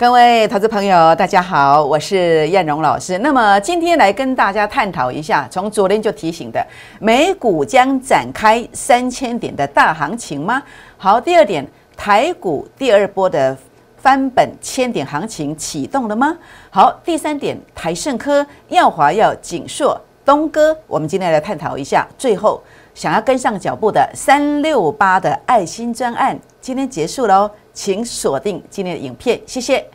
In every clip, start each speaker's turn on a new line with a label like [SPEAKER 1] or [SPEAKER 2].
[SPEAKER 1] 各位投资朋友，大家好，我是燕荣老师。那么今天来跟大家探讨一下，从昨天就提醒的，美股将展开三千点的大行情吗？好，第二点，台股第二波的翻本千点行情启动了吗？好，第三点，台盛科、耀华耀、锦硕、东哥，我们今天来探讨一下。最后，想要跟上脚步的三六八的爱心专案，今天结束喽。请锁定今天的影片，谢谢。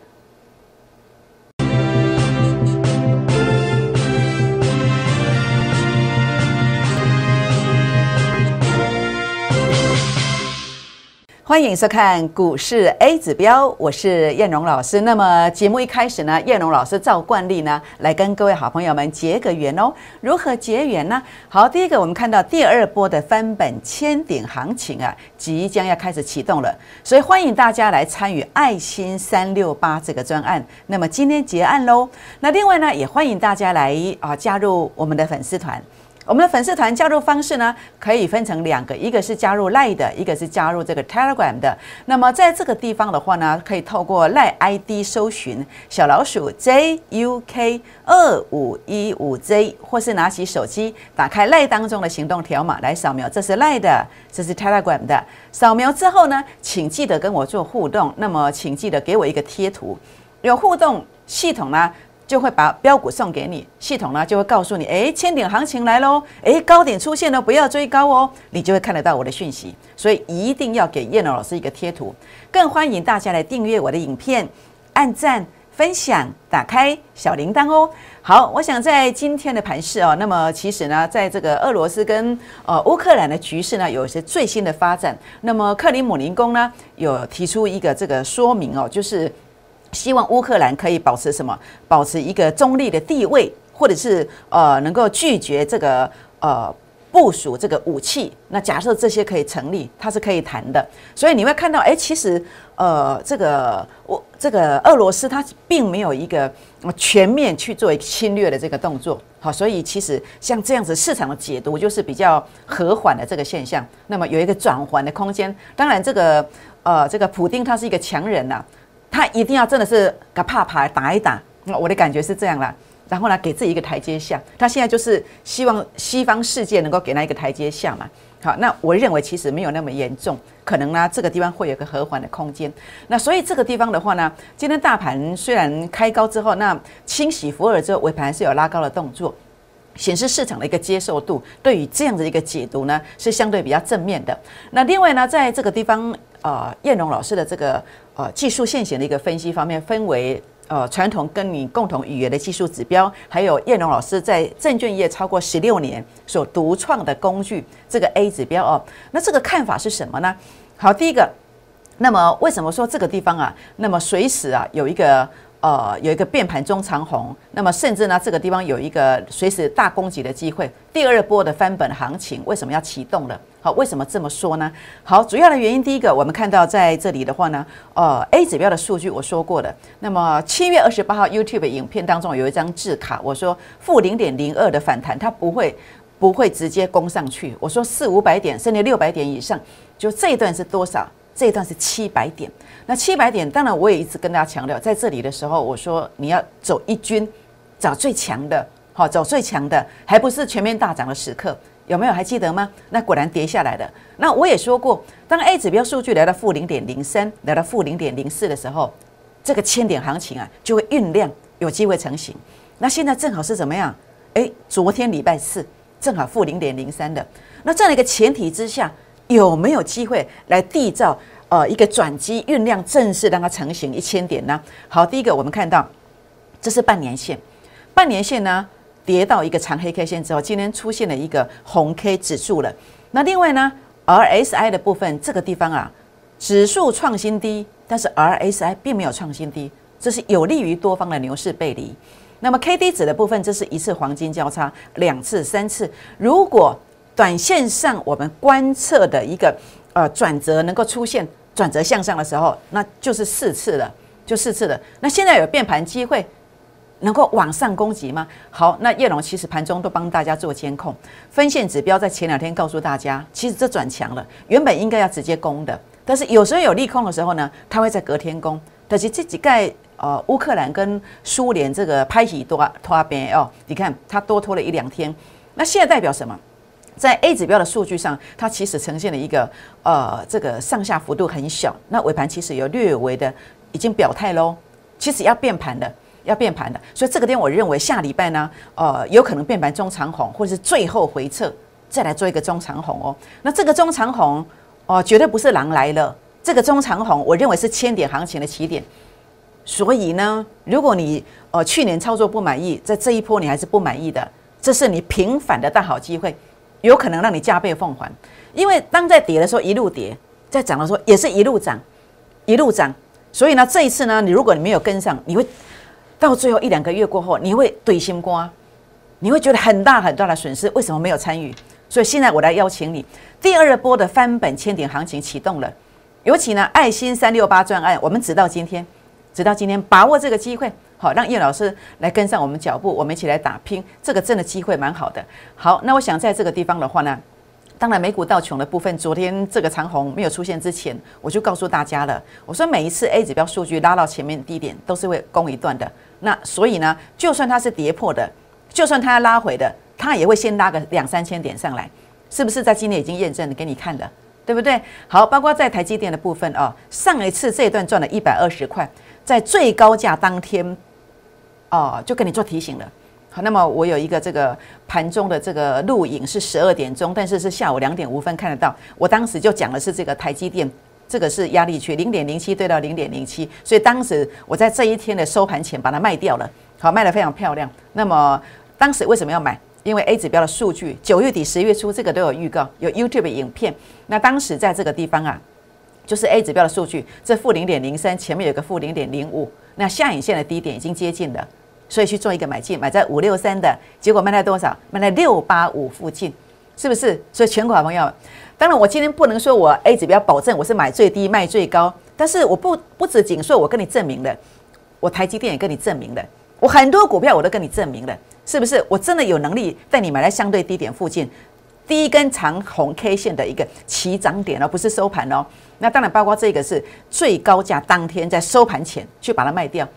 [SPEAKER 1] 欢迎收看股市 A 指标，我是燕荣老师。那么节目一开始呢，燕荣老师照惯例呢，来跟各位好朋友们结个缘哦。如何结缘呢？好，第一个我们看到第二波的翻本千点行情啊，即将要开始启动了，所以欢迎大家来参与爱心三六八这个专案。那么今天结案喽。那另外呢，也欢迎大家来啊加入我们的粉丝团。我们的粉丝团加入方式呢，可以分成两个，一个是加入 Line 的，一个是加入这个 Telegram 的。那么在这个地方的话呢，可以透过 Line ID 搜寻小老鼠 JUK 二五一五 J，或是拿起手机打开 Line 当中的行动条码来扫描，这是 Line 的，这是 Telegram 的。扫描之后呢，请记得跟我做互动。那么请记得给我一个贴图，有互动系统呢。就会把标股送给你，系统呢就会告诉你，哎，千点行情来喽，哎，高点出现了，不要追高哦，你就会看得到我的讯息。所以一定要给叶老师一个贴图，更欢迎大家来订阅我的影片，按赞、分享、打开小铃铛哦。好，我想在今天的盘市哦，那么其实呢，在这个俄罗斯跟呃乌克兰的局势呢，有一些最新的发展。那么克里姆林宫呢，有提出一个这个说明哦，就是。希望乌克兰可以保持什么？保持一个中立的地位，或者是呃能够拒绝这个呃部署这个武器。那假设这些可以成立，它是可以谈的。所以你会看到，哎，其实呃这个我这个俄罗斯它并没有一个全面去做一个侵略的这个动作。好，所以其实像这样子市场的解读就是比较和缓的这个现象。那么有一个转缓的空间。当然，这个呃这个普丁他是一个强人呐。他一定要真的是个怕牌打一打，那我的感觉是这样啦。然后呢，给自己一个台阶下。他现在就是希望西方世界能够给他一个台阶下嘛。好，那我认为其实没有那么严重，可能呢这个地方会有个和缓的空间。那所以这个地方的话呢，今天大盘虽然开高之后，那清洗浮尔之后尾盘是有拉高的动作，显示市场的一个接受度对于这样的一个解读呢是相对比较正面的。那另外呢，在这个地方。呃，燕荣老师的这个呃技术现行的一个分析方面，分为呃传统跟你共同语言的技术指标，还有燕荣老师在证券业超过十六年所独创的工具，这个 A 指标哦。那这个看法是什么呢？好，第一个，那么为什么说这个地方啊，那么随时啊有一个。呃，有一个变盘中长红，那么甚至呢，这个地方有一个随时大攻击的机会。第二波的翻本行情为什么要启动了？好，为什么这么说呢？好，主要的原因，第一个，我们看到在这里的话呢，呃，A 指标的数据我说过的。那么七月二十八号 YouTube 影片当中有一张字卡，我说负零点零二的反弹，它不会不会直接攻上去。我说四五百点甚至六百点以上，就这一段是多少？这一段是七百点。那七百点，当然我也一直跟大家强调，在这里的时候，我说你要走一军，找最强的，好，走最强的，还不是全面大涨的时刻，有没有还记得吗？那果然跌下来的。那我也说过，当 A 指标数据来到负零点零三，来到负零点零四的时候，这个千点行情啊，就会酝酿，有机会成型。那现在正好是怎么样？诶，昨天礼拜四正好负零点零三的，那这样的一个前提之下，有没有机会来缔造？呃，一个转机酝酿，正式让它成型一千点呢。好，第一个我们看到，这是半年线，半年线呢跌到一个长黑 K 线之后，今天出现了一个红 K 指数了。那另外呢，RSI 的部分这个地方啊，指数创新低，但是 RSI 并没有创新低，这是有利于多方的牛市背离。那么 KD 指的部分，这是一次黄金交叉，两次、三次。如果短线上我们观测的一个。呃，转折能够出现转折向上的时候，那就是四次了，就四次了。那现在有变盘机会，能够往上攻击吗？好，那叶龙其实盘中都帮大家做监控，分线指标在前两天告诉大家，其实这转强了，原本应该要直接攻的，但是有时候有利空的时候呢，它会在隔天攻。但是这几盖呃乌克兰跟苏联这个拍起多拖边哦，你看它多拖了一两天，那现在代表什么？在 A 指标的数据上，它其实呈现了一个呃这个上下幅度很小，那尾盘其实有略微的已经表态喽，其实要变盘的。要变盘的，所以这个点我认为下礼拜呢，呃，有可能变盘中长红，或者是最后回撤再来做一个中长红哦。那这个中长红哦，绝对不是狼来了，这个中长红我认为是千点行情的起点。所以呢，如果你呃去年操作不满意，在这一波你还是不满意的，这是你平反的大好机会，有可能让你加倍奉还。因为当在跌的时候一路跌，在涨的时候也是一路涨，一路涨。所以呢，这一次呢，你如果你没有跟上，你会。到最后一两个月过后，你会对心瓜，你会觉得很大很大的损失。为什么没有参与？所以现在我来邀请你，第二波的翻本千点行情启动了。尤其呢，爱心三六八专案，我们直到今天，直到今天把握这个机会，好让叶老师来跟上我们脚步，我们一起来打拼。这个真的机会蛮好的。好，那我想在这个地方的话呢。当然，美股到穷的部分，昨天这个长虹没有出现之前，我就告诉大家了。我说每一次 A 指标数据拉到前面低点，都是会攻一段的。那所以呢，就算它是跌破的，就算它要拉回的，它也会先拉个两三千点上来，是不是？在今天已经验证给你看了，对不对？好，包括在台积电的部分哦，上一次这一段赚了一百二十块，在最高价当天，哦，就跟你做提醒了。好，那么我有一个这个盘中的这个录影是十二点钟，但是是下午两点五分看得到。我当时就讲的是这个台积电，这个是压力区零点零七对到零点零七，所以当时我在这一天的收盘前把它卖掉了，好，卖得非常漂亮。那么当时为什么要买？因为 A 指标的数据九月底十月初这个都有预告，有 YouTube 影片。那当时在这个地方啊，就是 A 指标的数据，这负零点零三，前面有个负零点零五，那下影线的低点已经接近了。所以去做一个买进，买在五六三的结果卖在多少？卖在六八五附近，是不是？所以全国好朋友，当然我今天不能说我 A 指标保证我是买最低卖最高，但是我不不止仅说我跟你证明了，我台积电也跟你证明了，我很多股票我都跟你证明了，是不是？我真的有能力带你买在相对低点附近，第一根长红 K 线的一个起涨点而不是收盘哦。那当然包括这个是最高价当天在收盘前去把它卖掉。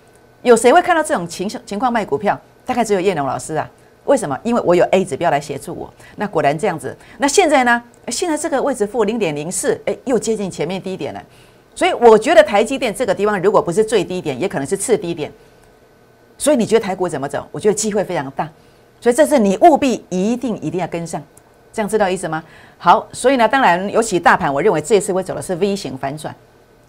[SPEAKER 1] 有谁会看到这种情情况卖股票？大概只有叶龙老师啊。为什么？因为我有 A 指标来协助我。那果然这样子。那现在呢？现在这个位置负零点零四，哎，又接近前面低点了。所以我觉得台积电这个地方如果不是最低点，也可能是次低点。所以你觉得台股怎么走？我觉得机会非常大。所以这次你务必一定一定要跟上，这样知道意思吗？好，所以呢，当然尤其大盘，我认为这一次会走的是 V 型反转。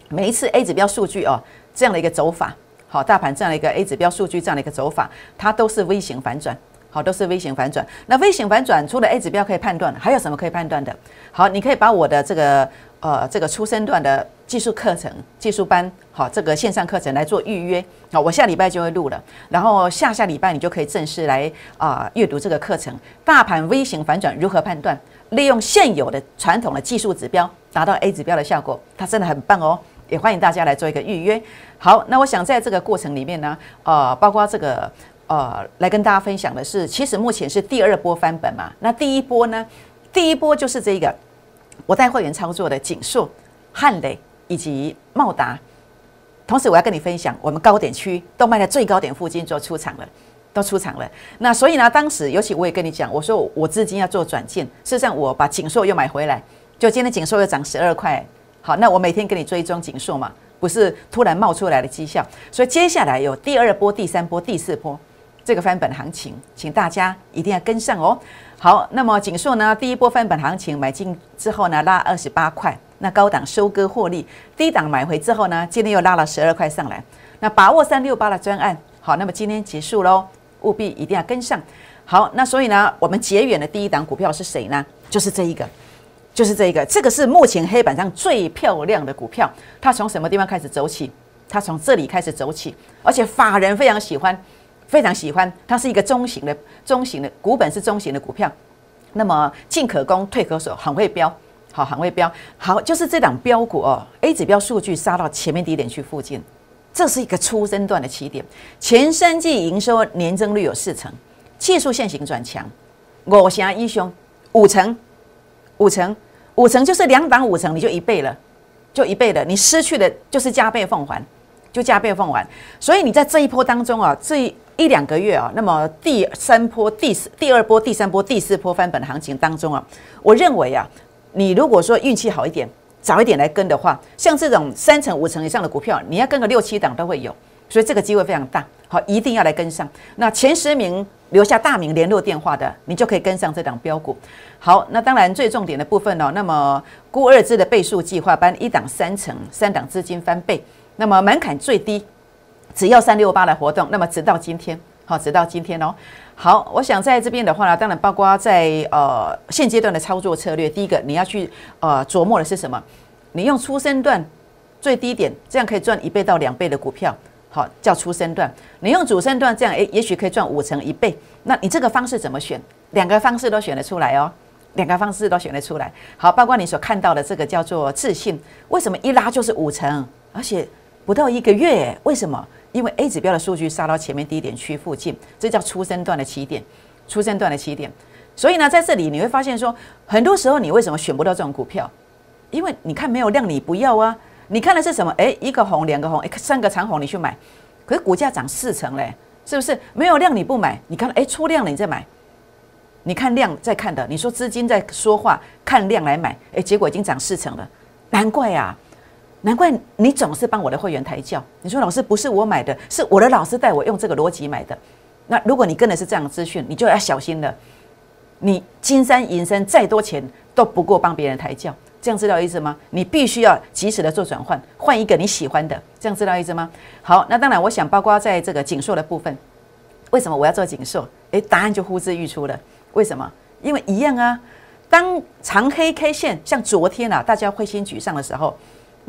[SPEAKER 1] 每一次 A 指标数据哦，这样的一个走法。好，大盘这样的一个 A 指标数据这样的一个走法，它都是 V 型反转，好，都是 V 型反转。那 V 型反转除了 A 指标可以判断，还有什么可以判断的？好，你可以把我的这个呃这个出生段的技术课程、技术班，好，这个线上课程来做预约。好，我下礼拜就会录了，然后下下礼拜你就可以正式来啊阅读这个课程。大盘 V 型反转如何判断？利用现有的传统的技术指标达到 A 指标的效果，它真的很棒哦。也欢迎大家来做一个预约。好，那我想在这个过程里面呢，呃，包括这个呃，来跟大家分享的是，其实目前是第二波翻本嘛。那第一波呢，第一波就是这个我带会员操作的锦硕、汉磊以及茂达。同时，我要跟你分享，我们高点区都卖在最高点附近做出场了，都出场了。那所以呢，当时尤其我也跟你讲，我说我资金要做转进，事实上我把锦硕又买回来，就今天锦硕又涨十二块。好，那我每天给你追踪锦硕嘛，不是突然冒出来的绩效，所以接下来有第二波、第三波、第四波这个翻本行情，请大家一定要跟上哦。好，那么锦硕呢，第一波翻本行情买进之后呢，拉二十八块，那高档收割获利，低档买回之后呢，今天又拉了十二块上来，那把握三六八的专案，好，那么今天结束喽，务必一定要跟上。好，那所以呢，我们结缘的第一档股票是谁呢？就是这一个。就是这一个，这个是目前黑板上最漂亮的股票。它从什么地方开始走起？它从这里开始走起，而且法人非常喜欢，非常喜欢。它是一个中型的、中型的股本是中型的股票。那么进可攻，退可守，很会标，好，行位标。好，就是这档标股哦，A 指标数据杀到前面低点去附近，这是一个初升段的起点。前三季营收年增率有四成，技术线型转强，五成一雄五成，五成。五成就是两档五成，你就一倍了，就一倍了。你失去的就是加倍奉还，就就加倍奉还。所以你在这一波当中啊，这一两个月啊，那么第三波、第四、第二波、第三波、第四波翻本行情当中啊，我认为啊，你如果说运气好一点，早一点来跟的话，像这种三成、五成以上的股票，你要跟个六七档都会有，所以这个机会非常大。好，一定要来跟上。那前十名留下大名、联络电话的，你就可以跟上这档标股。好，那当然最重点的部分哦，那么估二字的倍数计划班一档三成，三档资金翻倍，那么门槛最低，只要三六八的活动，那么直到今天，好，直到今天哦。好，我想在这边的话呢，当然包括在呃现阶段的操作策略，第一个你要去呃琢磨的是什么？你用出生段最低点，这样可以赚一倍到两倍的股票。好，叫出生段。你用主升段这样，诶，也许可以赚五成一倍。那你这个方式怎么选？两个方式都选得出来哦，两个方式都选得出来。好，包括你所看到的这个叫做自信，为什么一拉就是五成，而且不到一个月？为什么？因为 A 指标的数据杀到前面低点区附近，这叫出生段的起点，出生段的起点。所以呢，在这里你会发现说，很多时候你为什么选不到这种股票？因为你看没有量，你不要啊。你看的是什么？哎，一个红，两个红，哎，三个长红，你去买，可是股价涨四成嘞，是不是？没有量你不买，你看，哎，出量了你再买，你看量再看的，你说资金在说话，看量来买，哎，结果已经涨四成了，难怪啊，难怪你总是帮我的会员抬轿。你说老师不是我买的，是我的老师带我用这个逻辑买的。那如果你跟的是这样的资讯，你就要小心了。你金山银山再多钱都不过帮别人抬轿。这样知道意思吗？你必须要及时的做转换，换一个你喜欢的，这样知道意思吗？好，那当然，我想包括在这个紧缩的部分，为什么我要做紧缩？诶，答案就呼之欲出了。为什么？因为一样啊。当长黑 K 线像昨天啊，大家灰心沮丧的时候，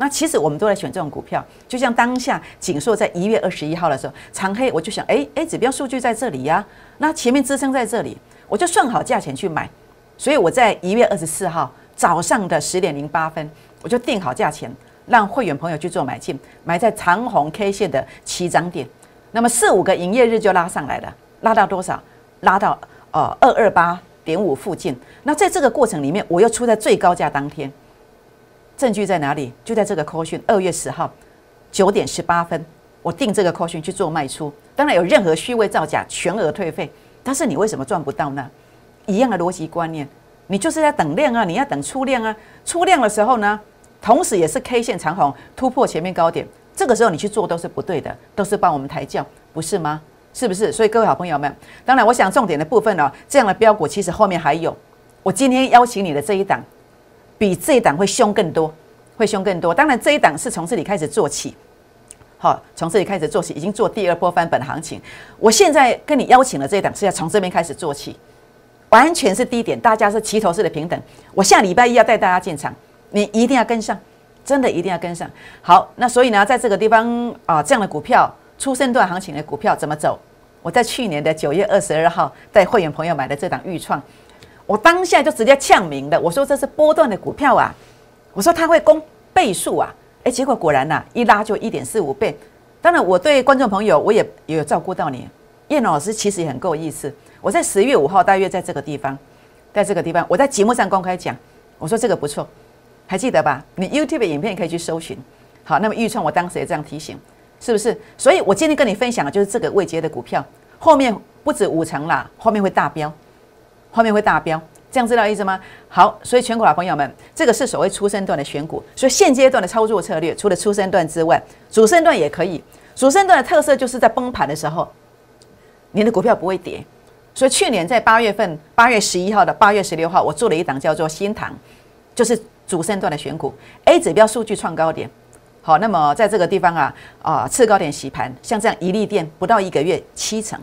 [SPEAKER 1] 那其实我们都在选这种股票。就像当下紧缩在一月二十一号的时候，长黑，我就想，诶诶，指标数据在这里呀，那前面支撑在这里，我就算好价钱去买。所以我在一月二十四号。早上的十点零八分，我就定好价钱，让会员朋友去做买进，买在长红 K 线的起涨点。那么四五个营业日就拉上来了，拉到多少？拉到呃二二八点五附近。那在这个过程里面，我又出在最高价当天。证据在哪里？就在这个 call 讯，二月十号九点十八分，我定这个 call 讯去做卖出。当然有任何虚伪造假，全额退费。但是你为什么赚不到呢？一样的逻辑观念。你就是在等量啊！你要等出量啊！出量的时候呢，同时也是 K 线长红突破前面高点，这个时候你去做都是不对的，都是帮我们抬轿，不是吗？是不是？所以各位好朋友们，当然我想重点的部分呢，这样的标股其实后面还有。我今天邀请你的这一档，比这一档会凶更多，会凶更多。当然这一档是从这里开始做起，好，从这里开始做起，已经做第二波翻本行情。我现在跟你邀请的这一档是要从这边开始做起。完全是低点，大家是齐头式的平等。我下礼拜一要带大家进场，你一定要跟上，真的一定要跟上。好，那所以呢，在这个地方啊，这样的股票出生段行情的股票怎么走？我在去年的九月二十二号带会员朋友买的这档预创，我当下就直接呛明的，我说这是波段的股票啊，我说它会攻倍数啊，哎，结果果然呐，一拉就一点四五倍。当然，我对观众朋友我也也有照顾到你，叶老师其实也很够意思。我在十月五号大约在这个地方，在这个地方，我在节目上公开讲，我说这个不错，还记得吧？你 YouTube 影片可以去搜寻。好，那么预创我当时也这样提醒，是不是？所以我今天跟你分享的就是这个未接的股票，后面不止五成啦，后面会大标，后面会大标，这样知道意思吗？好，所以全国老朋友们，这个是所谓初生段的选股，所以现阶段的操作策略，除了初生段之外，主升段也可以。主升段的特色就是在崩盘的时候，你的股票不会跌。所以去年在八月份，八月十一号的八月十六号，我做了一档叫做新塘，就是主升段的选股，A 指标数据创高点。好，那么在这个地方啊啊，次高点洗盘，像这样一粒电不到一个月七成，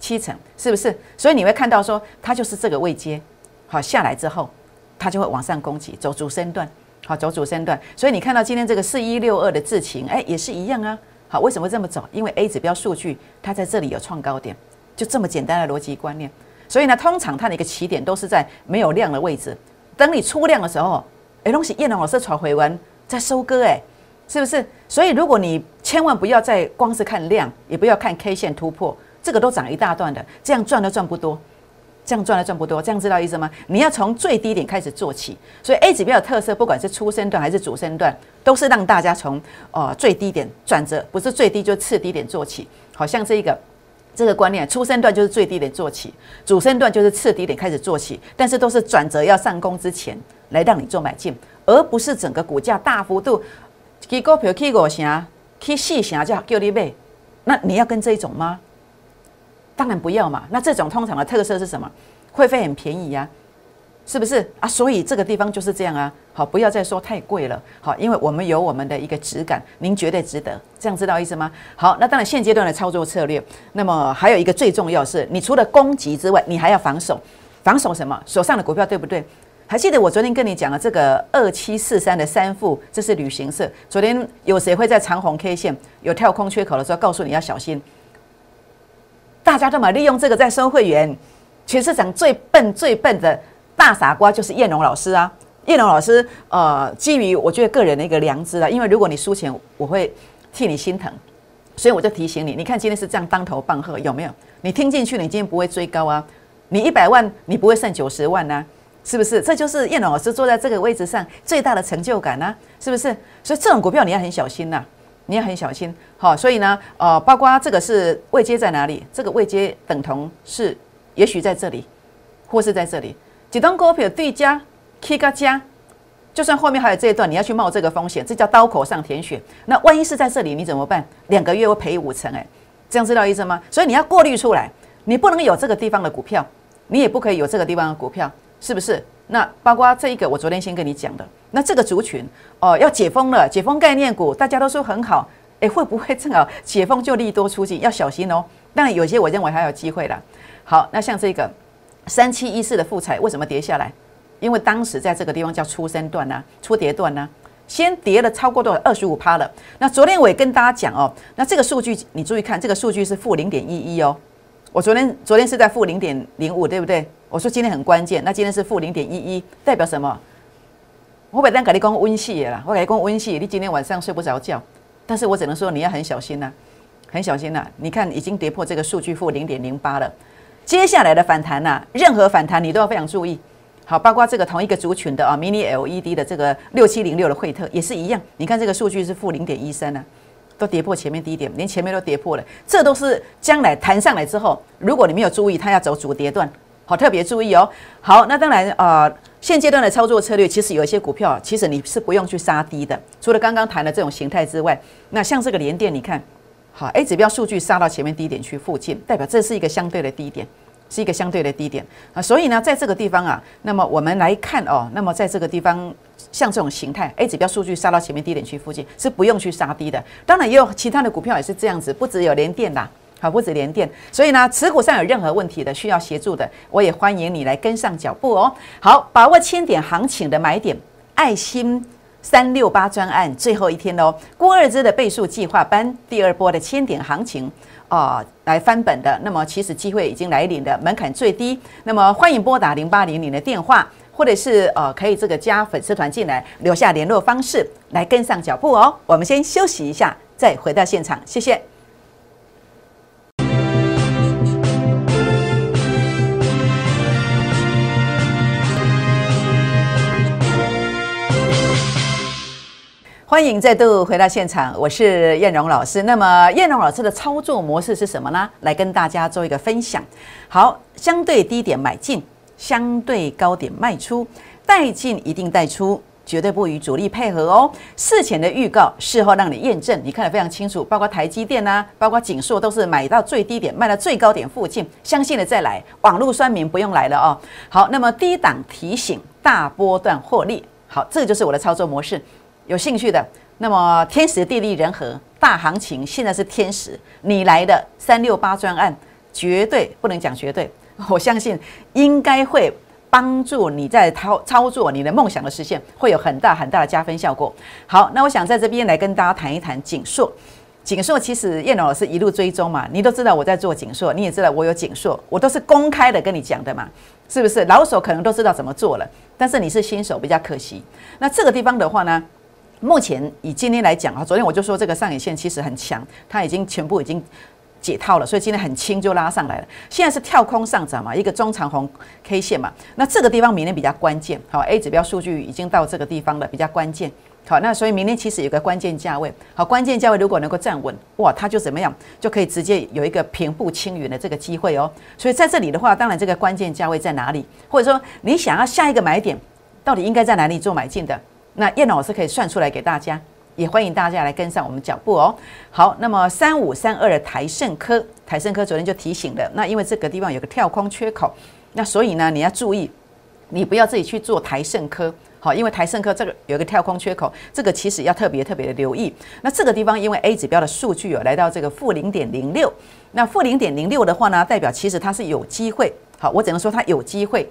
[SPEAKER 1] 七成是不是？所以你会看到说，它就是这个位阶，好下来之后，它就会往上攻击，走主升段，好走主升段。所以你看到今天这个四一六二的智勤，哎，也是一样啊。好，为什么这么走？因为 A 指标数据它在这里有创高点。就这么简单的逻辑观念，所以呢，通常它的一个起点都是在没有量的位置。等你出量的时候，哎，东西叶龙老师传回完再收割，哎，是不是？所以如果你千万不要再光是看量，也不要看 K 线突破，这个都涨一大段的，这样赚都赚不多。这样赚都赚不多，这样知道意思吗？你要从最低点开始做起。所以 A 指标的特色，不管是初升段还是主升段，都是让大家从呃最低点转折，不是最低就次低点做起。好像这一个这个观念，初升段就是最低点做起，主升段就是次低点开始做起，但是都是转折要上攻之前来让你做买进，而不是整个股价大幅度起股票起五成、起四成就叫你买。那你要跟这一种吗？当然不要嘛。那这种通常的特色是什么？会费很便宜呀，是不是啊？所以这个地方就是这样啊。好，不要再说太贵了。好，因为我们有我们的一个质感，您绝对值得。这样知道意思吗？好，那当然现阶段的操作策略，那么还有一个最重要是，你除了攻击之外，你还要防守。防守什么？手上的股票对不对？还记得我昨天跟你讲的这个二七四三的三副，这是旅行社。昨天有谁会在长红 K 线有跳空缺口的时候告诉你要小心？大家都嘛利用这个在收会员，全市场最笨最笨的大傻瓜就是燕龙老师啊！燕龙老师，呃，基于我觉得个人的一个良知啊，因为如果你输钱，我会替你心疼，所以我就提醒你，你看今天是这样当头棒喝，有没有？你听进去，你今天不会追高啊，你一百万你不会剩九十万呢，是不是？这就是燕龙老师坐在这个位置上最大的成就感呢，是不是？所以这种股票你要很小心呐。你要很小心，好，所以呢，呃，包括这个是位阶在哪里？这个位阶等同是，也许在这里，或是在这里。几张股票对加 K 个加，就算后面还有这一段，你要去冒这个风险，这叫刀口上舔血。那万一是在这里，你怎么办？两个月会赔五成，哎，这样知道意思吗？所以你要过滤出来，你不能有这个地方的股票，你也不可以有这个地方的股票，是不是？那包括这一个，我昨天先跟你讲的。那这个族群哦，要解封了，解封概念股，大家都说很好，诶，会不会正好解封就利多出尽？要小心哦。当然有些我认为还有机会了。好，那像这个三七一四的富彩为什么跌下来？因为当时在这个地方叫初升段呢，初跌段呢，先跌了超过多少？二十五趴了。那昨天我也跟大家讲哦，那这个数据你注意看，这个数据是负零点一一哦。我昨天昨天是在负零点零五，对不对？我说今天很关键，那今天是负零点一一，代表什么？我本来跟你讲温系啦，我跟你讲温系，你今天晚上睡不着觉。但是我只能说你要很小心呐，很小心呐。你看已经跌破这个数据负零点零八了，接下来的反弹呐，任何反弹你都要非常注意。好，包括这个同一个族群的啊，mini LED 的这个六七零六的惠特也是一样。你看这个数据是负零点一三呢，都跌破前面低点，连前面都跌破了。这都是将来弹上来之后，如果你没有注意，它要走主跌段，好特别注意哦。好，那当然啊。现阶段的操作策略，其实有一些股票，其实你是不用去杀低的。除了刚刚谈的这种形态之外，那像这个连电，你看，好，A 指标数据杀到前面低点区附近，代表这是一个相对的低点，是一个相对的低点啊。所以呢，在这个地方啊，那么我们来看哦，那么在这个地方，像这种形态，A 指标数据杀到前面低点区附近，是不用去杀低的。当然，也有其他的股票也是这样子，不只有联电啦。好，不止连电，所以呢，持股上有任何问题的，需要协助的，我也欢迎你来跟上脚步哦。好，把握千点行情的买点，爱心三六八专案最后一天喽。郭二之的倍数计划班第二波的千点行情啊，来翻本的，那么其实机会已经来临的，门槛最低。那么欢迎拨打零八零零的电话，或者是呃，可以这个加粉丝团进来，留下联络方式来跟上脚步哦。我们先休息一下，再回到现场，谢谢。欢迎再度回到现场，我是燕荣老师。那么燕荣老师的操作模式是什么呢？来跟大家做一个分享。好，相对低点买进，相对高点卖出，带进一定带出，绝对不与主力配合哦。事前的预告，事后让你验证，你看得非常清楚。包括台积电啊，包括景硕，都是买到最低点，卖到最高点附近。相信了再来，网络酸民不用来了哦。好，那么低档提醒，大波段获利。好，这就是我的操作模式。有兴趣的，那么天时地利人和，大行情现在是天时，你来的三六八专案绝对不能讲绝对，我相信应该会帮助你在操操作你的梦想的实现，会有很大很大的加分效果。好，那我想在这边来跟大家谈一谈锦硕。锦硕其实叶老师一路追踪嘛，你都知道我在做锦硕，你也知道我有锦硕，我都是公开的跟你讲的嘛，是不是？老手可能都知道怎么做了，但是你是新手比较可惜。那这个地方的话呢？目前以今天来讲啊，昨天我就说这个上影线其实很强，它已经全部已经解套了，所以今天很轻就拉上来了。现在是跳空上涨嘛，一个中长红 K 线嘛。那这个地方明天比较关键，好，A 指标数据已经到这个地方了，比较关键。好，那所以明天其实有个关键价位，好，关键价位如果能够站稳，哇，它就怎么样，就可以直接有一个平步青云的这个机会哦。所以在这里的话，当然这个关键价位在哪里，或者说你想要下一个买点，到底应该在哪里做买进的？那叶老师可以算出来给大家。也欢迎大家来跟上我们脚步哦。好，那么三五三二的台盛科，台盛科昨天就提醒了，那因为这个地方有个跳空缺口，那所以呢你要注意，你不要自己去做台盛科，好，因为台盛科这个有一个跳空缺口，这个其实要特别特别的留意。那这个地方因为 A 指标的数据有来到这个负零点零六，那负零点零六的话呢，代表其实它是有机会，好，我只能说它有机会，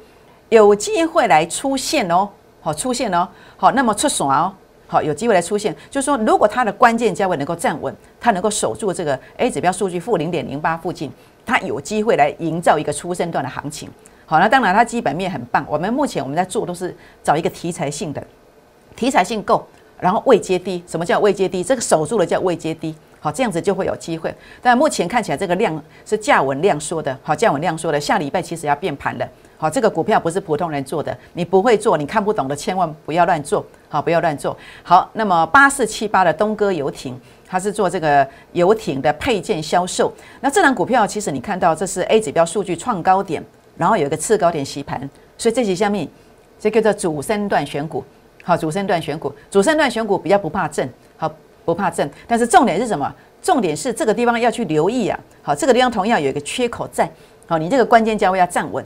[SPEAKER 1] 有机会来出现哦，好出现哦，好，那么出爽哦。好，有机会来出现，就是说，如果它的关键价位能够站稳，它能够守住这个 A 指标数据负零点零八附近，它有机会来营造一个初升段的行情。好，那当然它基本面很棒。我们目前我们在做都是找一个题材性的，题材性够，然后未接低。什么叫未接低？这个守住了叫未接低。好，这样子就会有机会。但目前看起来这个量是价稳量缩的。好，价稳量缩的，下礼拜其实要变盘了。好，这个股票不是普通人做的，你不会做，你看不懂的，千万不要乱做。好，不要乱做。好，那么八四七八的东哥游艇，它是做这个游艇的配件销售。那这档股票其实你看到，这是 A 指标数据创高点，然后有一个次高点洗盘，所以这几下面这叫做主升段选股。好，主升段选股，主升段选股比较不怕震，好，不怕震。但是重点是什么？重点是这个地方要去留意啊。好，这个地方同样有一个缺口在。好，你这个关键价位要站稳。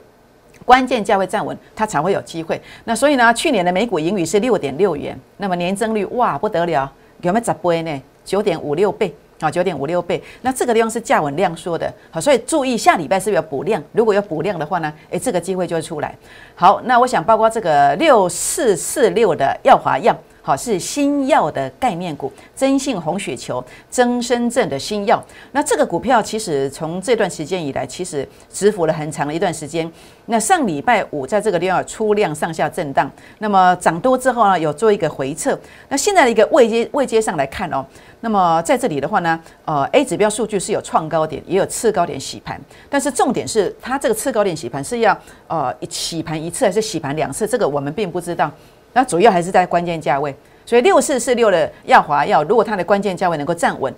[SPEAKER 1] 关键价位站稳，它才会有机会。那所以呢，去年的每股盈余是六点六元，那么年增率哇不得了，有没有十倍呢？九点五六倍啊，九点五六倍。那这个地方是价稳量缩的，好，所以注意下礼拜是不是要补量？如果要补量的话呢，诶，这个机会就会出来。好，那我想包括这个六四四六的耀华药。好，是新药的概念股，增信红血球、增生症的新药。那这个股票其实从这段时间以来，其实止幅了很长的一段时间。那上礼拜五在这个地方出量上下震荡，那么涨多之后呢，有做一个回撤。那现在的一个位阶位阶上来看哦，那么在这里的话呢，呃，A 指标数据是有创高点，也有次高点洗盘，但是重点是它这个次高点洗盘是要呃洗盘一次还是洗盘两次，这个我们并不知道。那主要还是在关键价位，所以六四四六的耀华药，如果它的关键价位能够站稳，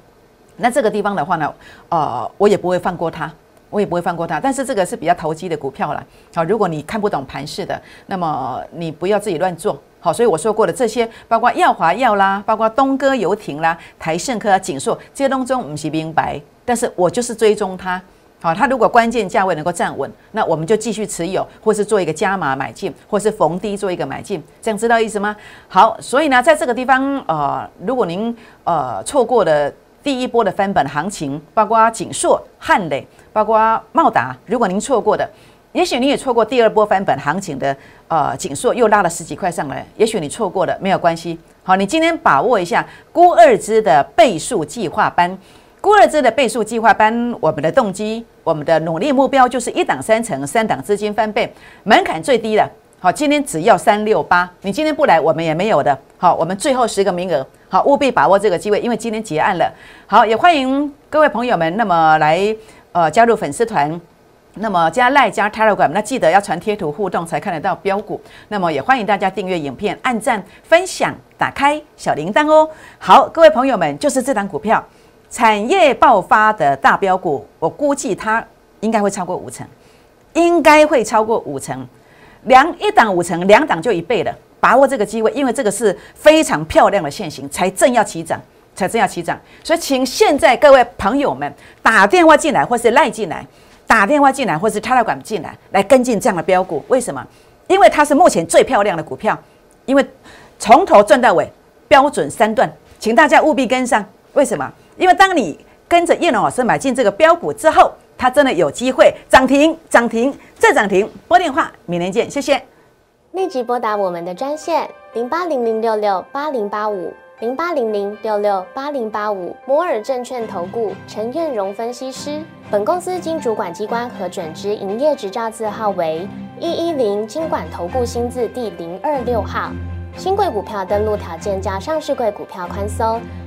[SPEAKER 1] 那这个地方的话呢，呃，我也不会放过它，我也不会放过它。但是这个是比较投机的股票了，好，如果你看不懂盘势的，那么你不要自己乱做，好。所以我说过的这些，包括耀华药啦，包括东哥游艇啦，台盛科啊、锦硕这些当中，我们是明白，但是我就是追踪它。好，它如果关键价位能够站稳，那我们就继续持有，或是做一个加码买进，或是逢低做一个买进，这样知道意思吗？好，所以呢，在这个地方，呃，如果您呃错过了第一波的翻本行情，包括锦硕、汉磊，包括茂达，如果您错过的，也许你也错过第二波翻本行情的，呃，锦硕又拉了十几块上来，也许你错过了，没有关系。好，你今天把握一下郭二之的倍数计划班。郭二支的倍数计划班，我们的动机，我们的努力目标就是一档三成，三档资金翻倍，门槛最低的。好，今天只要三六八，你今天不来，我们也没有的。好，我们最后十个名额，好，务必把握这个机会，因为今天结案了。好，也欢迎各位朋友们，那么来呃加入粉丝团，那么加赖加 Telegram，那记得要传贴图互动才看得到标股。那么也欢迎大家订阅影片、按赞、分享、打开小铃铛哦。好，各位朋友们，就是这档股票。产业爆发的大标股，我估计它应该会超过五成，应该会超过五成，两一档五成，两档就一倍了。把握这个机会，因为这个是非常漂亮的现形，才正要起涨，才正要起涨。所以，请现在各位朋友们打电话进来，或是赖进来，打电话进来，或是插到管进来，来跟进这样的标股。为什么？因为它是目前最漂亮的股票，因为从头赚到尾，标准三段，请大家务必跟上。为什么？因为当你跟着叶龙老师买进这个标股之后，它真的有机会涨停、涨停再涨停。拨电话，明天见，谢谢。
[SPEAKER 2] 立即拨打我们的专线零八零零六六八零八五零八零零六六八零八五摩尔证券投顾陈彦荣分析师。本公司经主管机关核准之营业执照字号为一一零金管投顾新字第零二六号。新贵股票登录条件较上市贵股票宽松。